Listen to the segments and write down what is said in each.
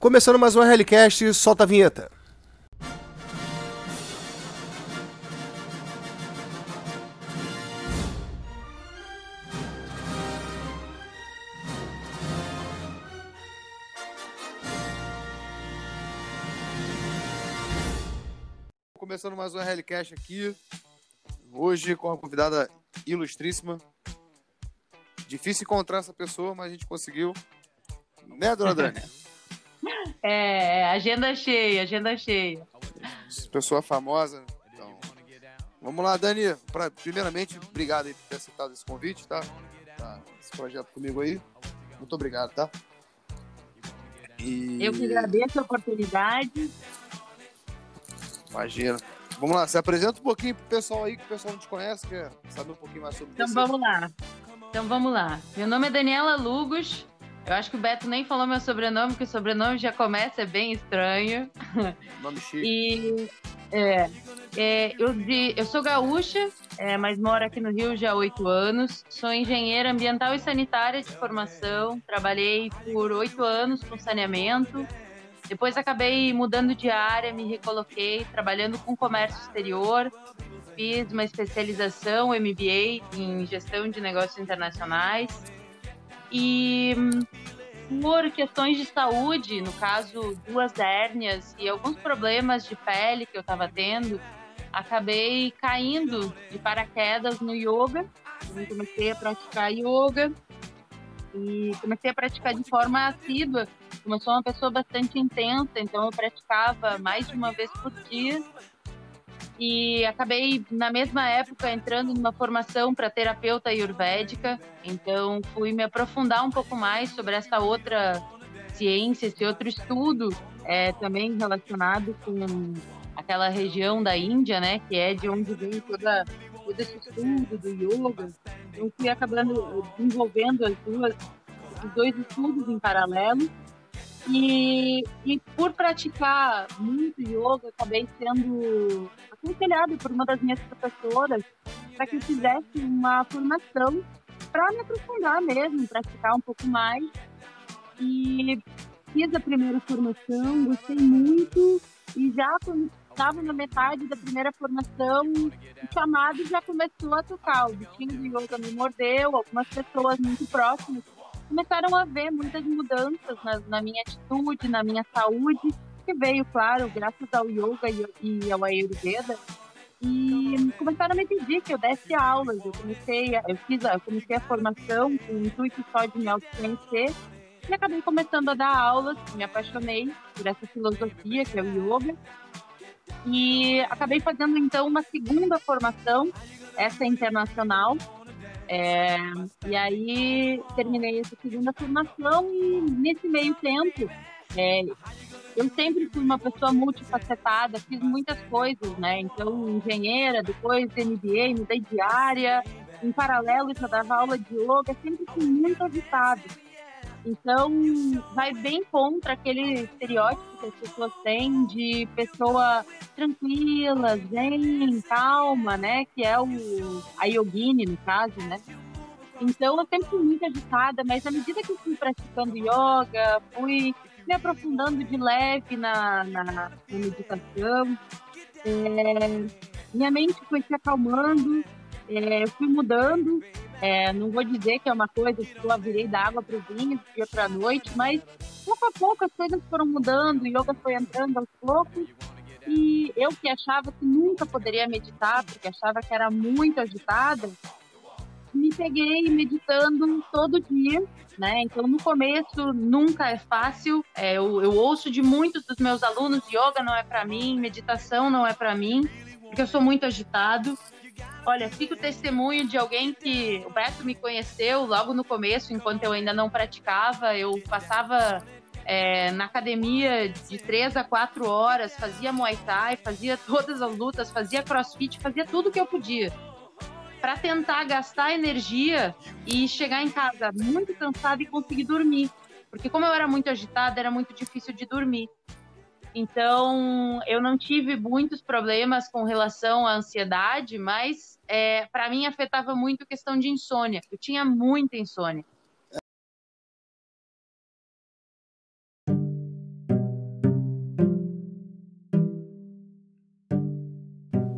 Começando mais um RLCast, solta a vinheta. Começando mais um RLCast aqui, hoje com a convidada ilustríssima. Difícil encontrar essa pessoa, mas a gente conseguiu. Né, dona Dani? É, agenda cheia, agenda cheia. Pessoa famosa. Então, vamos lá, Dani. Pra, primeiramente, obrigado aí por ter aceitado esse convite, tá? tá? Esse projeto comigo aí. Muito obrigado, tá? E... Eu que agradeço a oportunidade. Imagina. Vamos lá, se apresenta um pouquinho pro pessoal aí, que o pessoal não te conhece, quer saber um pouquinho mais sobre então, você. Então vamos lá. Então vamos lá. Meu nome é Daniela Lugos, eu acho que o Beto nem falou meu sobrenome, porque o sobrenome já começa, é bem estranho. Nome chique. E é, é, eu, de, eu sou gaúcha, é, mas moro aqui no Rio já há oito anos. Sou engenheira ambiental e sanitária de formação. Trabalhei por oito anos com saneamento. Depois acabei mudando de área, me recoloquei, trabalhando com comércio exterior. Fiz uma especialização, MBA, em gestão de negócios internacionais. E por questões de saúde, no caso, duas hérnias e alguns problemas de pele que eu estava tendo, acabei caindo de paraquedas no yoga. Eu comecei a praticar yoga e comecei a praticar de forma assídua. Como eu sou uma pessoa bastante intensa, então eu praticava mais de uma vez por dia e acabei na mesma época entrando numa formação para terapeuta ayurvédica, então fui me aprofundar um pouco mais sobre essa outra ciência, esse outro estudo é, também relacionado com aquela região da Índia, né, que é de onde vem toda todo esse estudo do yoga. Então fui acabando desenvolvendo as duas, os dois estudos em paralelo e, e por praticar muito yoga, acabei sendo aconselhada por uma das minhas professoras para que eu fizesse uma formação para me aprofundar mesmo, praticar um pouco mais. E fiz a primeira formação, gostei muito e já quando estava na metade da primeira formação, o chamado já começou a tocar. O bichinho do yoga me mordeu, algumas pessoas muito próximas começaram a ver muitas mudanças na, na minha atitude, na minha saúde, que veio, claro, graças ao yoga e, e ao Ayurveda. E começaram a me pedir que eu desse aulas. Eu comecei, a, eu fiz, a, eu comecei a formação com o intuito só de me autoconhecer e acabei começando a dar aulas. Me apaixonei por essa filosofia que é o yoga e acabei fazendo então uma segunda formação, essa internacional, é, e aí terminei essa segunda formação e nesse meio tempo é, eu sempre fui uma pessoa multifacetada, fiz muitas coisas, né? Então, engenheira, depois MBA, mudei de área, em paralelo já dava aula de yoga, sempre fui muito agitada. Então, vai bem contra aquele estereótipo que as pessoas têm de pessoa tranquila, zen, calma, né? Que é o, a yogini, no caso, né? Então, eu sempre fui muito agitada, mas à medida que fui praticando yoga, fui me aprofundando de leve na, na, na meditação, é, minha mente foi se acalmando, é, eu fui mudando. É, não vou dizer que é uma coisa que eu virei da água para o vinho, do dia para a noite, mas pouco a pouco as coisas foram mudando, o yoga foi entrando aos poucos. E eu que achava que nunca poderia meditar, porque achava que era muito agitada, me peguei meditando todo dia, né? Então, no começo, nunca é fácil. É, eu, eu ouço de muitos dos meus alunos: yoga não é para mim, meditação não é para mim, porque eu sou muito agitado. Olha, fico testemunho de alguém que o Beto me conheceu logo no começo, enquanto eu ainda não praticava. Eu passava é, na academia de três a quatro horas, fazia Muay Thai, fazia todas as lutas, fazia crossfit, fazia tudo que eu podia. Para tentar gastar energia e chegar em casa muito cansada e conseguir dormir. Porque, como eu era muito agitada, era muito difícil de dormir. Então, eu não tive muitos problemas com relação à ansiedade, mas é, para mim afetava muito a questão de insônia. Eu tinha muita insônia.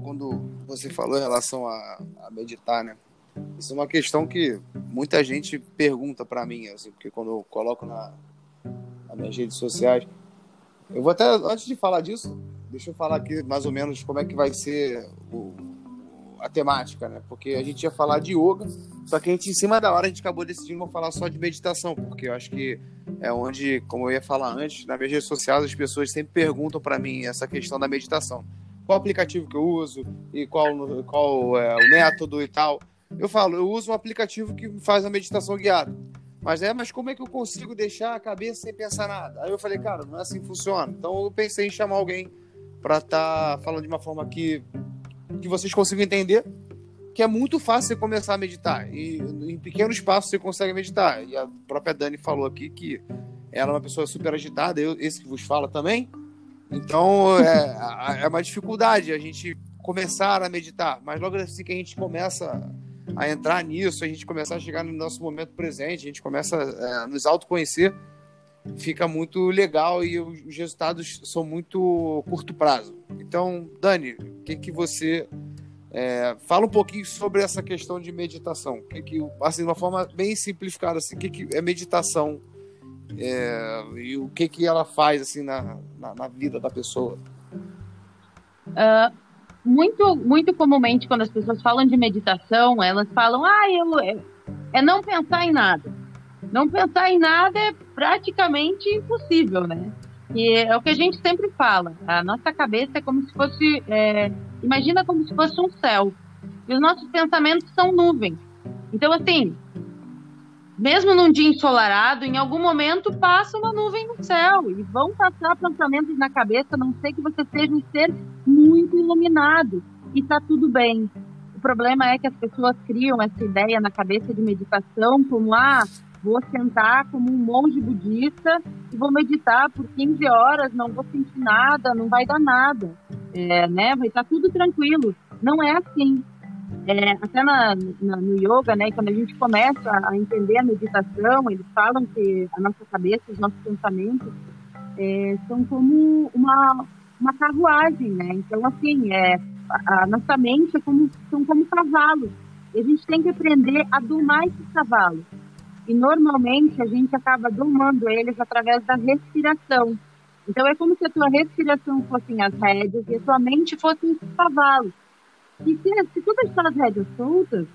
Quando você falou em relação a, a meditar, né? Isso é uma questão que muita gente pergunta para mim, assim, porque quando eu coloco na, nas minhas redes sociais eu vou até, antes de falar disso, deixa eu falar aqui mais ou menos como é que vai ser o, a temática, né? Porque a gente ia falar de yoga, só que a gente, em cima da hora, a gente acabou decidindo falar só de meditação, porque eu acho que é onde, como eu ia falar antes, nas minhas redes sociais, as pessoas sempre perguntam para mim essa questão da meditação. Qual aplicativo que eu uso e qual, qual é o método e tal. Eu falo, eu uso um aplicativo que faz a meditação guiada. Mas é, mas como é que eu consigo deixar a cabeça sem pensar nada? Aí eu falei, cara, não é assim que funciona. Então eu pensei em chamar alguém para estar tá falando de uma forma que, que vocês consigam entender que é muito fácil você começar a meditar. E em pequenos passos você consegue meditar. E a própria Dani falou aqui que ela é uma pessoa super agitada, eu, esse que vos fala também. Então é, é uma dificuldade a gente começar a meditar. Mas logo assim que a gente começa a entrar nisso, a gente começar a chegar no nosso momento presente, a gente começa é, a nos autoconhecer, fica muito legal e os resultados são muito curto prazo. Então, Dani, o que, que você é, fala um pouquinho sobre essa questão de meditação? Que, que, assim, de uma forma bem simplificada, assim, o que, que é meditação é, e o que, que ela faz assim na, na, na vida da pessoa? Uh, muito, muito comumente, quando as pessoas falam de meditação, elas falam, ah, eu, é, é não pensar em nada. Não pensar em nada é praticamente impossível, né? E é o que a gente sempre fala. A nossa cabeça é como se fosse, é, imagina como se fosse um céu. E os nossos pensamentos são nuvens. Então, assim, mesmo num dia ensolarado, em algum momento passa uma nuvem no céu e vão passar pensamentos na cabeça, a não sei que você seja um ser muito iluminado e está tudo bem. O problema é que as pessoas criam essa ideia na cabeça de meditação como ah, vou sentar como um monge budista e vou meditar por 15 horas, não vou sentir nada, não vai dar nada, é, né? Vai estar tudo tranquilo. Não é assim. É, até na, na, no yoga, né, quando a gente começa a entender a meditação, eles falam que a nossa cabeça, os nossos pensamentos é, são como uma, uma carruagem, né? Então, assim, é, a, a nossa mente é como, são como cavalos. E a gente tem que aprender a domar esses cavalos. E normalmente a gente acaba domando eles através da respiração. Então é como se a tua respiração fossem as rédeas e a tua mente fossem os cavalos. E se, se tu deixar as rédeas soltas,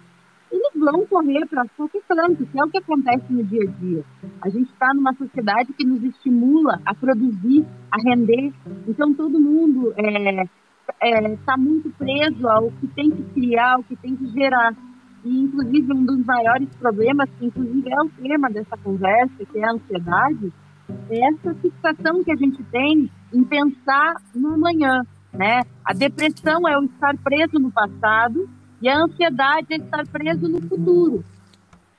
eles vão correr para qualquer canto, que é o que acontece no dia a dia. A gente está numa sociedade que nos estimula a produzir, a render. Então todo mundo está é, é, tá muito preso ao que tem que criar, ao que tem que gerar. E, inclusive, um dos maiores problemas, que inclusive é o tema dessa conversa, que é a ansiedade, é essa fixação que a gente tem em pensar no amanhã, né? A depressão é o estar preso no passado e a ansiedade é estar preso no futuro.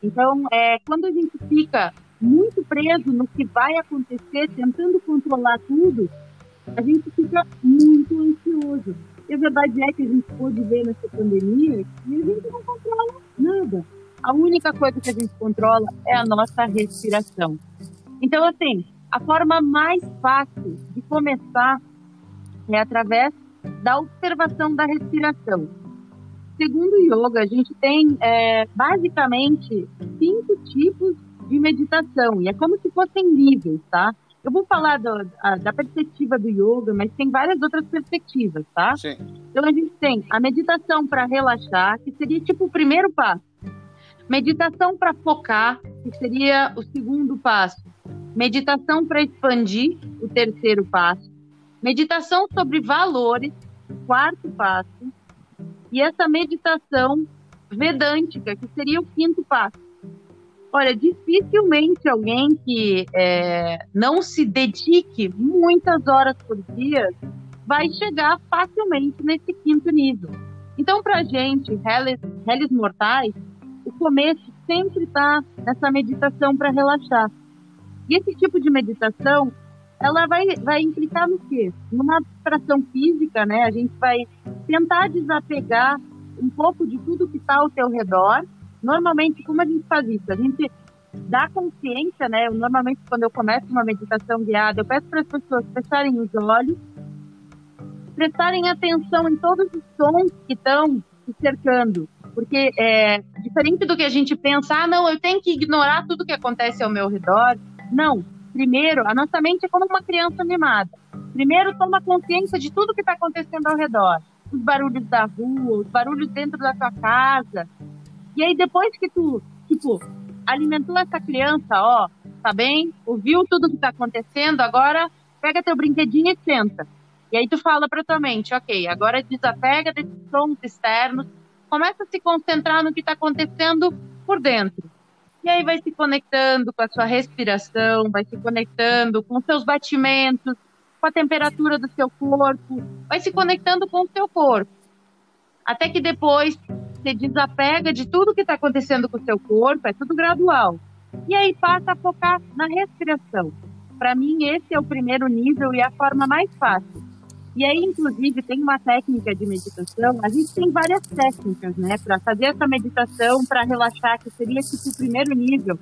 Então, é, quando a gente fica muito preso no que vai acontecer, tentando controlar tudo, a gente fica muito ansioso. E a verdade é que a gente pôde ver nessa pandemia que a gente não controla nada. A única coisa que a gente controla é a nossa respiração. Então, assim, a forma mais fácil de começar é através da observação da respiração. Segundo o yoga, a gente tem é, basicamente cinco tipos de meditação, e é como se fossem níveis, tá? Eu vou falar do, a, da perspectiva do yoga, mas tem várias outras perspectivas, tá? Sim. Então a gente tem a meditação para relaxar, que seria tipo o primeiro passo. Meditação para focar, que seria o segundo passo. Meditação para expandir, o terceiro passo. Meditação sobre valores, quarto passo. E essa meditação vedântica, que seria o quinto passo. Olha, dificilmente alguém que é, não se dedique muitas horas por dia vai chegar facilmente nesse quinto nível. Então, para gente, réis mortais, o começo sempre está nessa meditação para relaxar. E esse tipo de meditação ela vai, vai implicar no quê? Numa abstração física, né? A gente vai tentar desapegar um pouco de tudo que está ao teu redor. Normalmente, como a gente faz isso? A gente dá consciência, né? Normalmente, quando eu começo uma meditação guiada, eu peço para as pessoas fecharem os olhos prestarem atenção em todos os sons que estão se cercando. Porque é diferente do que a gente pensa, ah, não, eu tenho que ignorar tudo que acontece ao meu redor. Não. Primeiro, a nossa mente é como uma criança mimada. Primeiro, toma consciência de tudo que está acontecendo ao redor. Os barulhos da rua, os barulhos dentro da tua casa. E aí, depois que tu, tipo, alimentou essa criança, ó, tá bem? Ouviu tudo que está acontecendo, agora pega teu brinquedinho e senta. E aí tu fala para tua mente, ok, agora desapega desses sons externos, começa a se concentrar no que está acontecendo por dentro. E aí vai se conectando com a sua respiração, vai se conectando com seus batimentos, com a temperatura do seu corpo, vai se conectando com o seu corpo. Até que depois você desapega de tudo que está acontecendo com o seu corpo, é tudo gradual. E aí passa a focar na respiração. Para mim, esse é o primeiro nível e a forma mais fácil. E aí, inclusive, tem uma técnica de meditação. A gente tem várias técnicas, né, para fazer essa meditação, para relaxar, que seria tipo o primeiro nível.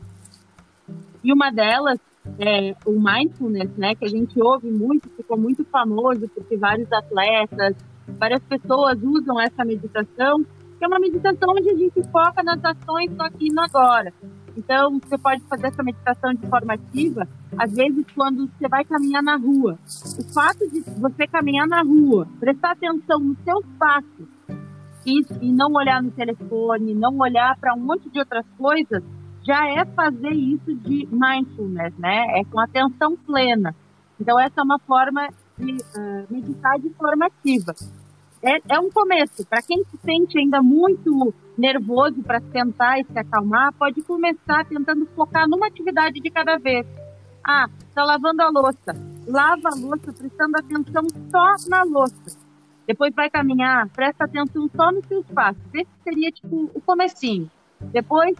E uma delas é o mindfulness, né, que a gente ouve muito, ficou muito famoso porque vários atletas, várias pessoas usam essa meditação, que é uma meditação onde a gente foca nas ações do aqui e no agora. Então, você pode fazer essa meditação de forma ativa, às vezes, quando você vai caminhar na rua. O fato de você caminhar na rua, prestar atenção nos seus passos e, e não olhar no telefone, não olhar para um monte de outras coisas, já é fazer isso de mindfulness, né? É com atenção plena. Então, essa é uma forma de uh, meditar de forma ativa é, é um começo. Para quem se sente ainda muito nervoso para sentar e se acalmar, pode começar tentando focar numa atividade de cada vez. Ah, está lavando a louça. Lava a louça prestando atenção só na louça. Depois vai caminhar, presta atenção só nos seus passos. Esse seria tipo o comecinho. Depois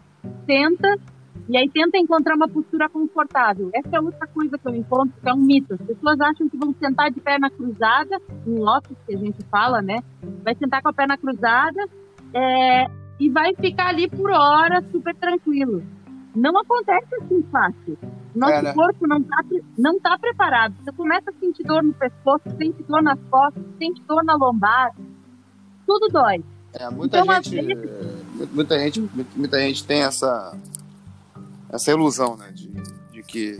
senta e aí tenta encontrar uma postura confortável. Essa é outra coisa que eu encontro, que é um mito. As pessoas acham que vão sentar de perna cruzada, um lotus que a gente fala, né? Vai sentar com a perna cruzada é, e vai ficar ali por horas super tranquilo. Não acontece assim fácil. Nosso é, né? corpo não está não tá preparado. Você começa a sentir dor no pescoço, sente dor nas costas, sente dor na lombar. Tudo dói. É, muita, então, gente, vezes... muita, gente, muita gente tem essa, essa ilusão, né? De, de que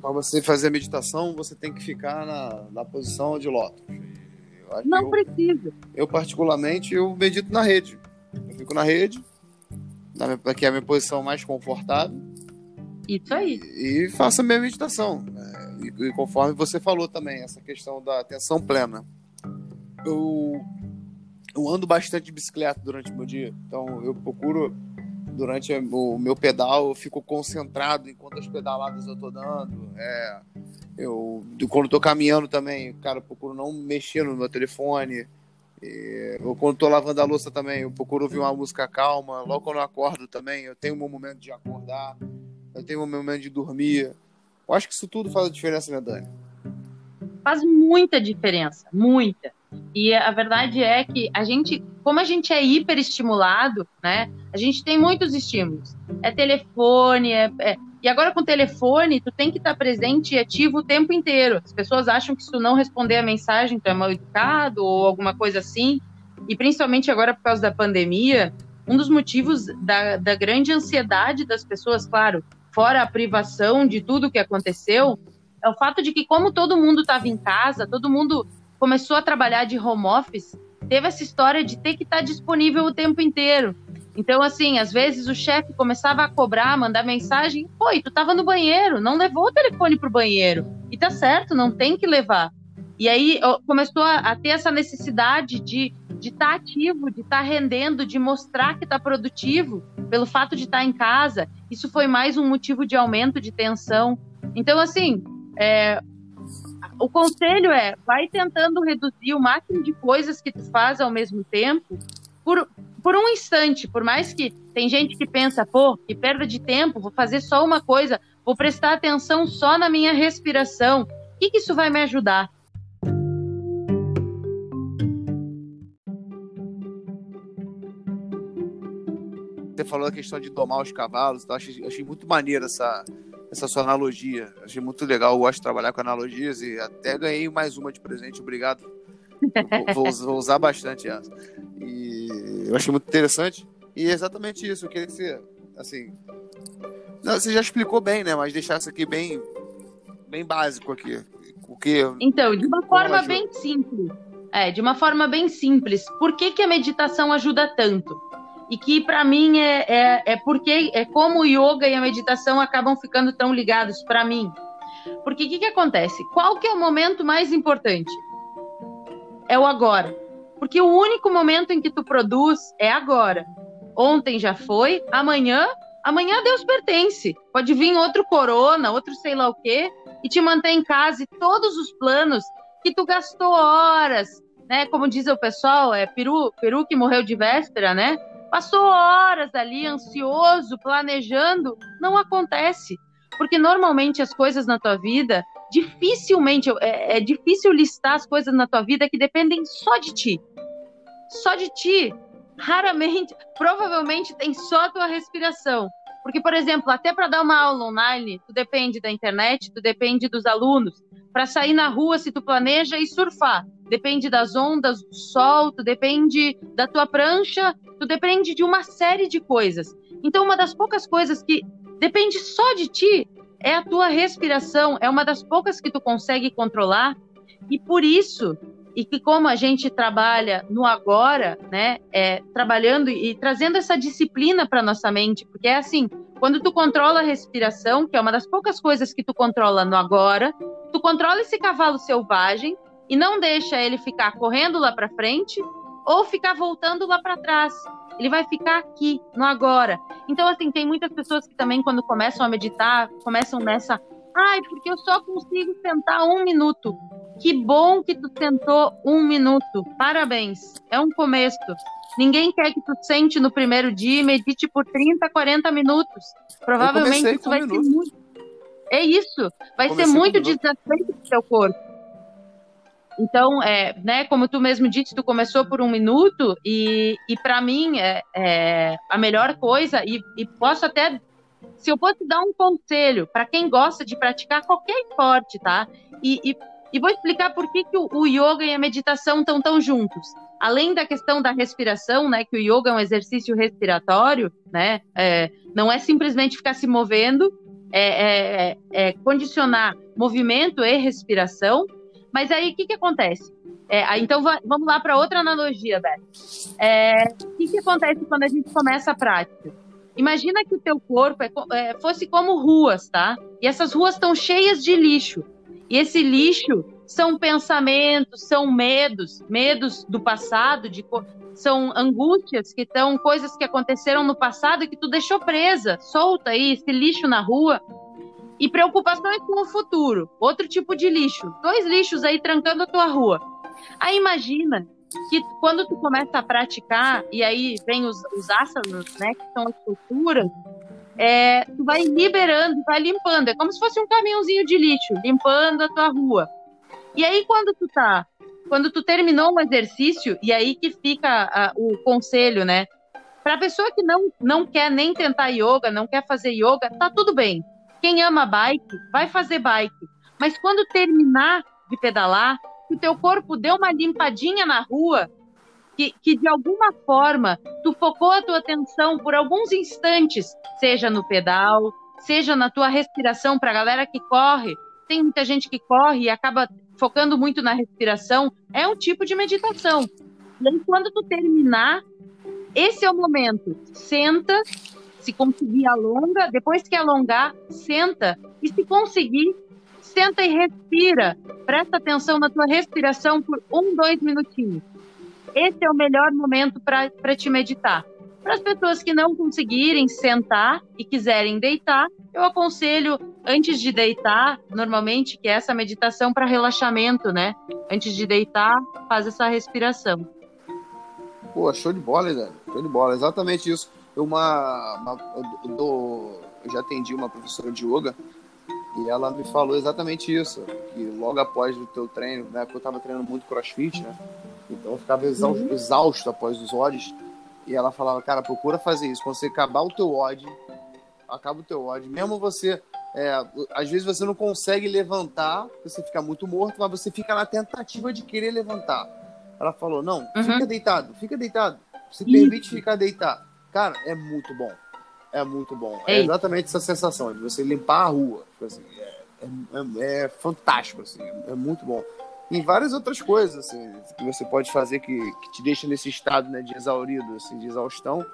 para você fazer a meditação, você tem que ficar na, na posição de lótus. Não eu, precisa. Eu, particularmente, eu medito na rede. Eu fico na rede, na, que é a minha posição mais confortável. Isso aí. E, e faço a minha meditação. Né? E, e, conforme você falou também, essa questão da atenção plena. Eu, eu ando bastante de bicicleta durante o meu dia, então eu procuro durante o meu pedal, eu fico concentrado em quantas pedaladas eu tô dando. É, eu, quando tô caminhando também, cara, procuro não mexer no meu telefone. E, eu, quando tô lavando a louça também, eu procuro ouvir uma música calma. Logo quando eu acordo também, eu tenho um momento de acordar, eu tenho um momento de dormir. Eu acho que isso tudo faz a diferença, né, Dani? Faz muita diferença, muita. E a verdade é que a gente, como a gente é hiperestimulado, né? A gente tem muitos estímulos. É telefone, é, é... e agora com telefone, tu tem que estar presente e ativo o tempo inteiro. As pessoas acham que se tu não responder a mensagem, tu é mal educado ou alguma coisa assim. E principalmente agora por causa da pandemia, um dos motivos da, da grande ansiedade das pessoas, claro, fora a privação de tudo que aconteceu, é o fato de que como todo mundo estava em casa, todo mundo começou a trabalhar de home office, teve essa história de ter que estar disponível o tempo inteiro. Então, assim, às vezes o chefe começava a cobrar, mandar mensagem, pô, tu tava no banheiro, não levou o telefone pro banheiro. E tá certo, não tem que levar. E aí começou a, a ter essa necessidade de de estar tá ativo, de estar tá rendendo, de mostrar que está produtivo, pelo fato de estar tá em casa. Isso foi mais um motivo de aumento de tensão. Então, assim, é, o conselho é, vai tentando reduzir o máximo de coisas que tu faz ao mesmo tempo por, por um instante, por mais que tem gente que pensa, pô, que perda de tempo, vou fazer só uma coisa, vou prestar atenção só na minha respiração. O que, que isso vai me ajudar? Você falou a questão de domar os cavalos, então achei, achei muito maneiro essa, essa sua analogia. Achei muito legal, eu gosto de trabalhar com analogias e até ganhei mais uma de presente. Obrigado vou, vou, usar bastante essa. E eu achei muito interessante. E é exatamente isso. Eu queria que você, assim. Não, você já explicou bem, né? Mas deixasse aqui bem, bem básico aqui. O que, então, de uma forma bem simples. É, de uma forma bem simples. Por que, que a meditação ajuda tanto? E que para mim é, é, é porque é como o yoga e a meditação acabam ficando tão ligados para mim. Porque o que, que acontece? Qual que é o momento mais importante? É o agora. Porque o único momento em que tu produz é agora. Ontem já foi, amanhã, amanhã Deus pertence. Pode vir outro corona, outro sei lá o quê, e te manter em casa e todos os planos que tu gastou horas, né? Como diz o pessoal, é peru, peru que morreu de véspera, né? Passou horas ali ansioso, planejando, não acontece. Porque normalmente as coisas na tua vida, dificilmente, é, é difícil listar as coisas na tua vida que dependem só de ti. Só de ti. Raramente, provavelmente tem só a tua respiração. Porque, por exemplo, até para dar uma aula online, tu depende da internet, tu depende dos alunos. Para sair na rua, se tu planeja e surfar, depende das ondas, do sol, tu depende da tua prancha, tu depende de uma série de coisas. Então, uma das poucas coisas que depende só de ti é a tua respiração, é uma das poucas que tu consegue controlar. E por isso, e que como a gente trabalha no agora, né, é, trabalhando e, trazendo essa disciplina para nossa mente, porque é assim, quando tu controla a respiração, que é uma das poucas coisas que tu controla no agora, tu controla esse cavalo selvagem e não deixa ele ficar correndo lá para frente ou ficar voltando lá para trás. Ele vai ficar aqui, no agora. Então, assim, tem muitas pessoas que também, quando começam a meditar, começam nessa. Ai, porque eu só consigo sentar um minuto. Que bom que tu sentou um minuto. Parabéns. É um começo. Ninguém quer que tu sente no primeiro dia e medite por 30, 40 minutos. Provavelmente isso vai ser muito. É isso. Vai ser muito desafiante pro teu corpo. Então, é, né, como tu mesmo disse, tu começou por um minuto e, e para mim é, é, a melhor coisa e, e posso até se eu fosse dar um conselho para quem gosta de praticar qualquer esporte, tá? E, e, e vou explicar por que, que o, yoga e a meditação estão tão juntos. Além da questão da respiração, né? Que o yoga é um exercício respiratório, né? É, não é simplesmente ficar se movendo, é, é, é, é condicionar movimento e respiração. Mas aí o que, que acontece? É, então vamos lá para outra analogia, Beth. É, o que, que acontece quando a gente começa a prática? Imagina que o teu corpo fosse como ruas, tá? E essas ruas estão cheias de lixo. E esse lixo são pensamentos, são medos, medos do passado, de, são angústias que estão coisas que aconteceram no passado e que tu deixou presa, solta aí esse lixo na rua. E preocupações com o futuro, outro tipo de lixo. Dois lixos aí trancando a tua rua. Aí imagina que quando tu começa a praticar, e aí vem os, os asanas, né, que são as posturas, é, tu vai liberando, vai limpando. É como se fosse um caminhãozinho de lixo, limpando a tua rua. E aí, quando tu tá, quando tu terminou um exercício, e aí que fica a, o conselho, né? Para pessoa que não, não quer nem tentar yoga, não quer fazer yoga, tá tudo bem. Quem ama bike, vai fazer bike. Mas quando terminar de pedalar, que o teu corpo deu uma limpadinha na rua, que, que de alguma forma tu focou a tua atenção por alguns instantes, seja no pedal, seja na tua respiração, para a galera que corre, tem muita gente que corre e acaba focando muito na respiração, é um tipo de meditação. E aí, quando tu terminar, esse é o momento. Senta, se conseguir alonga, depois que alongar, senta e se conseguir, Senta e respira. Presta atenção na tua respiração por um, dois minutinhos. Esse é o melhor momento para te meditar. Para as pessoas que não conseguirem sentar e quiserem deitar, eu aconselho antes de deitar, normalmente, que é essa meditação para relaxamento, né? Antes de deitar, faz essa respiração. Pô, show de bola, Zé. Show de bola. Exatamente isso. Uma, uma eu, eu já atendi uma professora de yoga e ela me falou exatamente isso, que logo após o teu treino, né, porque eu estava treinando muito crossfit, né, então eu ficava exausto, uhum. exausto após os odds, e ela falava, cara, procura fazer isso, quando você acabar o teu odd, acaba o teu odd, mesmo você, é, às vezes você não consegue levantar, você fica muito morto, mas você fica na tentativa de querer levantar. Ela falou: não, uhum. fica deitado, fica deitado. Se permite Isso. ficar deitado. Cara, é muito bom. É muito bom. É Ei. É exatamente essa sensação de você limpar a rua. Tipo assim, é, é, é, fantástico, assim, é muito bom. E várias outras coisas assim, que você pode fazer que, que te deixa nesse estado né, de exaurido, assim, de exaustão,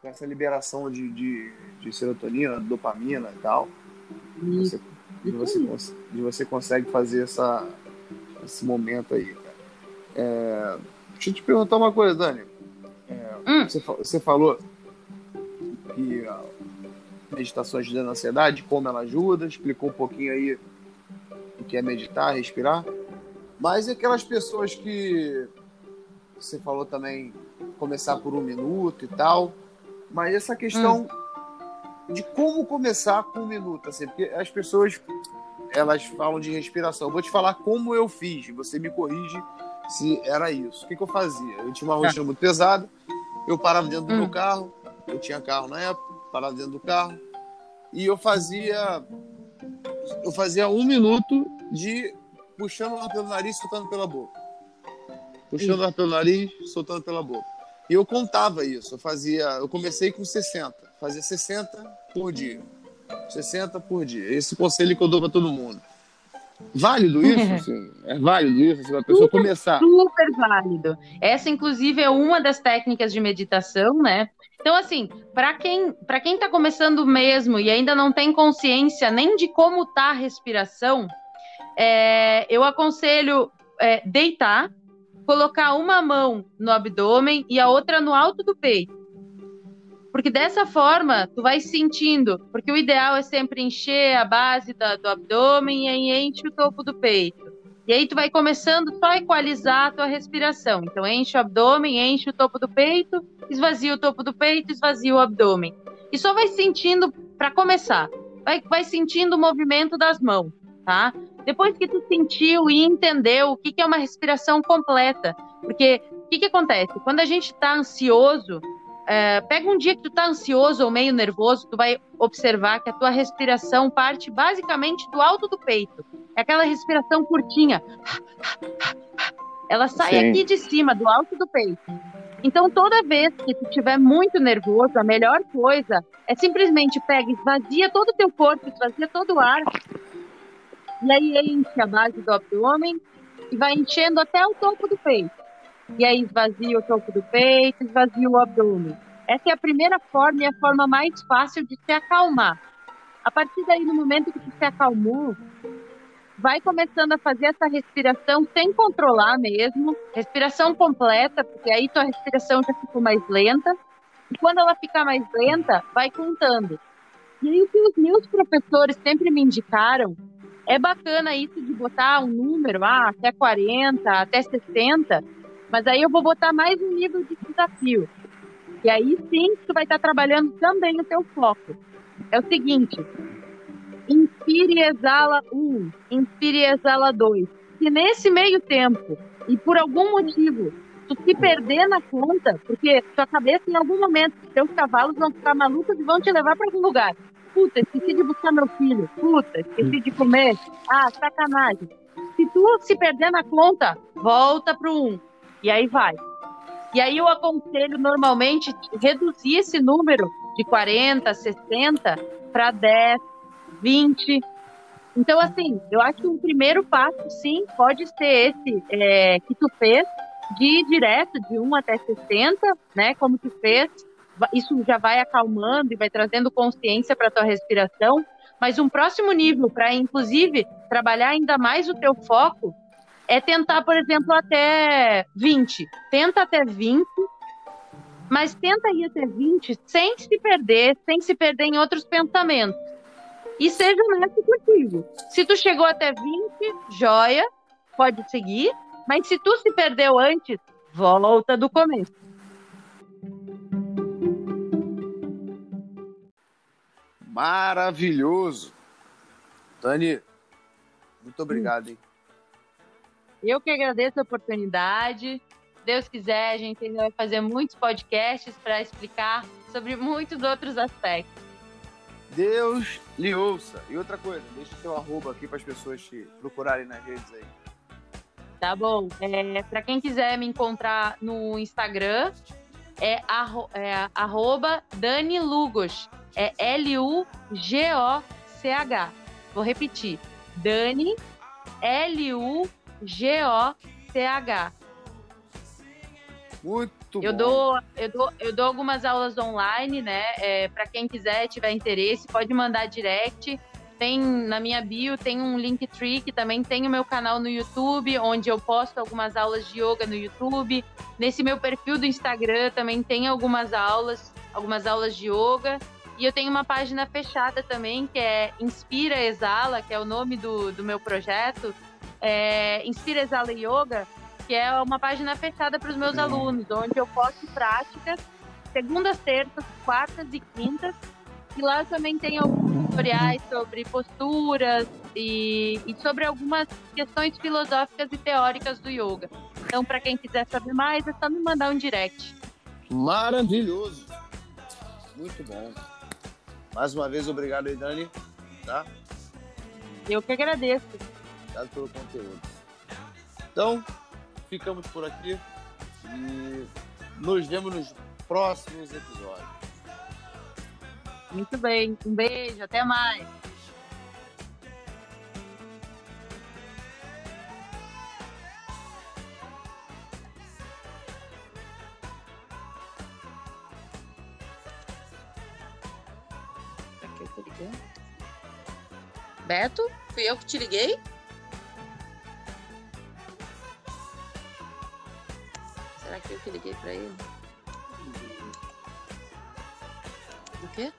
com essa liberação de, de, de serotonina, dopamina e tal. Você, de, você, de você consegue fazer essa, esse momento aí, cara. É, deixa eu te perguntar uma coisa, Dani. É, hum. você, você falou que a meditação ajuda na ansiedade, como ela ajuda, explicou um pouquinho aí o que é meditar, respirar. Mas e aquelas pessoas que você falou também começar por um minuto e tal. Mas essa questão hum. de como começar com um minuto, assim, porque as pessoas elas falam de respiração. Eu vou te falar como eu fiz, você me corrige se era isso. O que, que eu fazia? Eu tinha uma rotina muito pesada, eu parava dentro do hum. meu carro, eu tinha carro na época, parava dentro do carro, e eu fazia. Eu fazia um minuto de puxando o ar pelo nariz, soltando pela boca. Puxando o ar pelo nariz, soltando pela boca. E eu contava isso. Eu fazia. Eu comecei com 60. Fazia 60 por dia. 60 por dia. Esse conselho que eu dou para todo mundo. Válido isso? Assim, é válido isso? Assim, a pessoa super, começar. Super válido. Essa, inclusive, é uma das técnicas de meditação, né? Então, assim, para quem para quem está começando mesmo e ainda não tem consciência nem de como tá a respiração, é, eu aconselho é, deitar, colocar uma mão no abdômen e a outra no alto do peito. Porque dessa forma, tu vai sentindo, porque o ideal é sempre encher a base da, do abdômen e aí enche o topo do peito. E aí tu vai começando só a equalizar a tua respiração. Então enche o abdômen, enche o topo do peito, esvazia o topo do peito, esvazia o abdômen. E só vai sentindo, para começar, vai, vai sentindo o movimento das mãos, tá? Depois que tu sentiu e entendeu o que, que é uma respiração completa, porque o que, que acontece? Quando a gente está ansioso, é, pega um dia que tu tá ansioso ou meio nervoso, tu vai observar que a tua respiração parte basicamente do alto do peito. É aquela respiração curtinha. Ela sai Sim. aqui de cima, do alto do peito. Então, toda vez que tu estiver muito nervoso, a melhor coisa é simplesmente pega, esvazia todo o teu corpo, esvazia todo o ar e aí enche a base do abdômen e vai enchendo até o topo do peito. E aí esvazia o topo do peito, esvazia o abdômen. Essa é a primeira forma e a forma mais fácil de se acalmar. A partir daí, no momento que se acalmou, vai começando a fazer essa respiração sem controlar mesmo, respiração completa, porque aí tua respiração já ficou mais lenta. E quando ela ficar mais lenta, vai contando. E aí o que os meus professores sempre me indicaram é bacana isso de botar um número, ah, até 40, até 60, mas aí eu vou botar mais um nível de desafio. E aí sim tu vai estar trabalhando também o teu foco. É o seguinte, inspire e exala um, inspire e exala dois. Se nesse meio tempo, e por algum motivo, tu se perder na conta, porque tua cabeça em algum momento, teus cavalos vão ficar malucos e vão te levar para algum lugar. Puta, esqueci de buscar meu filho. Puta, esqueci de comer. Ah, sacanagem. Se tu se perder na conta, volta pro um. E aí vai. E aí eu aconselho normalmente reduzir esse número de 40, 60 para 10, 20. Então, assim, eu acho que um primeiro passo, sim, pode ser esse é, que tu fez, de ir direto de 1 até 60, né? Como tu fez, isso já vai acalmando e vai trazendo consciência para tua respiração. Mas um próximo nível para, inclusive, trabalhar ainda mais o teu foco é tentar, por exemplo, até 20. Tenta até 20, mas tenta ir até 20 sem se perder, sem se perder em outros pensamentos. E seja honesto contigo. Se tu chegou até 20, joia, pode seguir. Mas se tu se perdeu antes, volta do começo. Maravilhoso. Dani, muito obrigado, hein? Eu que agradeço a oportunidade. Deus quiser, a gente ainda vai fazer muitos podcasts para explicar sobre muitos outros aspectos. Deus lhe ouça. E outra coisa, deixa seu arroba aqui para as pessoas te procurarem nas redes aí. Tá bom. É, para quem quiser me encontrar no Instagram, é, arro, é arroba Dani Lugos. É L-U-G-O-C-H. Vou repetir. Dani, L-U-G-O-C-H. Muito eu bom. Dou, eu, dou, eu dou algumas aulas online, né? É, para quem quiser, tiver interesse, pode mandar direct. Tem na minha bio, tem um Linktree que também tem o meu canal no YouTube, onde eu posto algumas aulas de yoga no YouTube. Nesse meu perfil do Instagram também tem algumas aulas, algumas aulas de yoga. E eu tenho uma página fechada também, que é Inspira Exala, que é o nome do, do meu projeto. É Inspira Exala Yoga, que é uma página fechada para os meus alunos, onde eu posto práticas segundas, terças, quartas e quintas. E lá eu também tenho alguns tutoriais sobre posturas e, e sobre algumas questões filosóficas e teóricas do yoga. Então, para quem quiser saber mais, é só me mandar um direct. Maravilhoso. Muito bom. Mais uma vez, obrigado aí, Dani. Tá? Eu que agradeço. Obrigado pelo conteúdo. Então, ficamos por aqui e nos vemos nos próximos episódios. Muito bem. Um beijo. Até mais. Fui eu que te liguei? Será que eu que liguei pra ele? O quê?